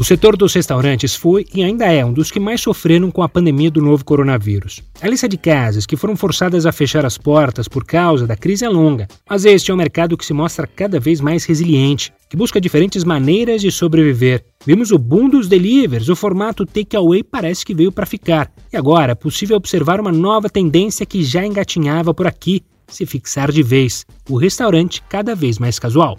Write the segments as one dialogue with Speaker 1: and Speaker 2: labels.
Speaker 1: O setor dos restaurantes foi e ainda é um dos que mais sofreram com a pandemia do novo coronavírus. A lista de casas que foram forçadas a fechar as portas por causa da crise é longa, mas este é um mercado que se mostra cada vez mais resiliente, que busca diferentes maneiras de sobreviver. Vimos o boom dos delivers, o formato takeaway parece que veio para ficar. E agora é possível observar uma nova tendência que já engatinhava por aqui, se fixar de vez: o restaurante cada vez mais casual.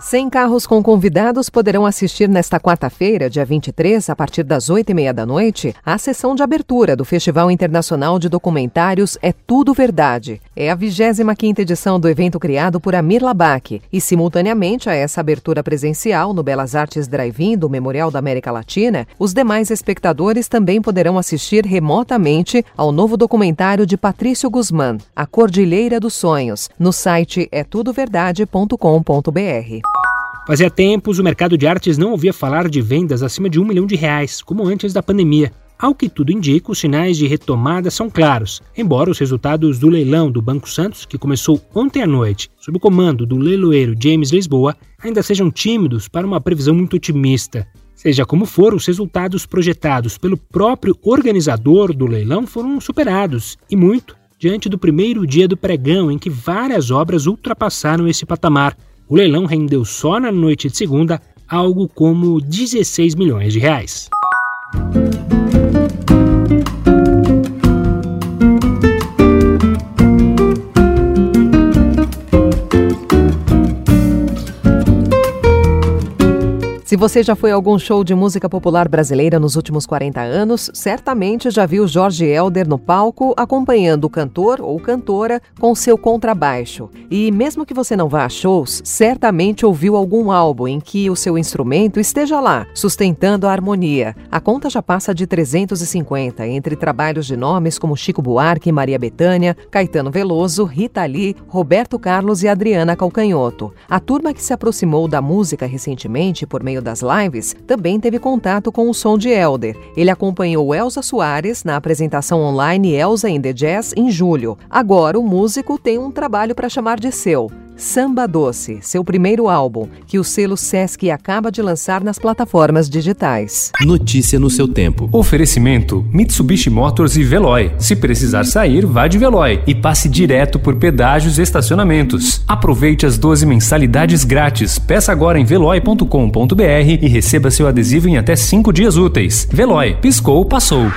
Speaker 2: 100 carros com convidados poderão assistir nesta quarta-feira, dia 23, a partir das 8 e meia da noite, à sessão de abertura do Festival Internacional de Documentários É Tudo Verdade. É a 25ª edição do evento criado por Amir Labak e, simultaneamente a essa abertura presencial no Belas Artes Drive-In do Memorial da América Latina, os demais espectadores também poderão assistir remotamente ao novo documentário de Patrício Guzmán, A Cordilheira dos Sonhos, no site etudoverdade.com.br.
Speaker 1: Fazia tempos o mercado de artes não ouvia falar de vendas acima de um milhão de reais, como antes da pandemia. Ao que tudo indica, os sinais de retomada são claros, embora os resultados do leilão do Banco Santos, que começou ontem à noite, sob o comando do leiloeiro James Lisboa, ainda sejam tímidos para uma previsão muito otimista. Seja como for, os resultados projetados pelo próprio organizador do leilão foram superados, e muito, diante do primeiro dia do pregão em que várias obras ultrapassaram esse patamar. O leilão rendeu só na noite de segunda algo como 16 milhões de reais.
Speaker 2: Se você já foi a algum show de música popular brasileira nos últimos 40 anos, certamente já viu Jorge Elder no palco acompanhando o cantor ou cantora com seu contrabaixo. E mesmo que você não vá a shows, certamente ouviu algum álbum em que o seu instrumento esteja lá, sustentando a harmonia. A conta já passa de 350 entre trabalhos de nomes como Chico Buarque, Maria Bethânia, Caetano Veloso, Rita Lee, Roberto Carlos e Adriana Calcanhoto. A turma que se aproximou da música recentemente por meio das lives, também teve contato com o som de Elder. Ele acompanhou Elza Soares na apresentação online Elza in the Jazz em julho. Agora o músico tem um trabalho para chamar de seu. Samba Doce, seu primeiro álbum, que o selo Sesc acaba de lançar nas plataformas digitais.
Speaker 3: Notícia no seu tempo.
Speaker 4: Oferecimento: Mitsubishi Motors e Veloy. Se precisar sair, vá de Veloy e passe direto por pedágios e estacionamentos. Aproveite as 12 mensalidades grátis. Peça agora em veloy.com.br e receba seu adesivo em até 5 dias úteis. Veloy, piscou, passou.